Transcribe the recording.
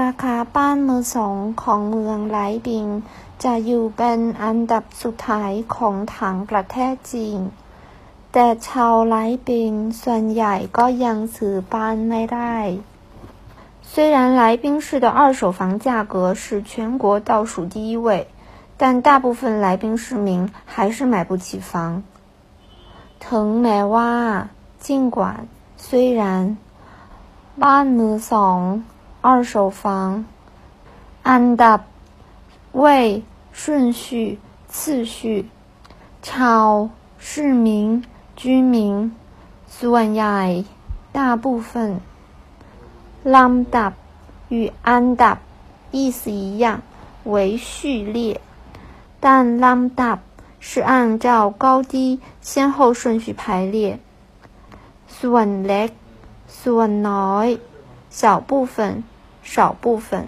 ราคาบ้านมือสองของเมืองไลบิงจะอยู่เป็นอันดับสุดท้ายของทั้งประเทศจีนแต่ชาวไลบิงส่วนใหญ่ก็ยังซื้อบ้านไม่ได้虽然来宾市的二手房价格是全国倒数第一位，但大部分来宾市民还是买不起房。ถึงแม้ว่า尽管虽然บ้านมือสอง 二手房อันดับ位顺序次序ชาว市民居民ส่วนใหญ่大部分ลำดับ与อันดับ意思一样为序列但ลำดับ是按照高低先后顺序排列ส่วนเล็กส่วนน้อย小部分 少部分。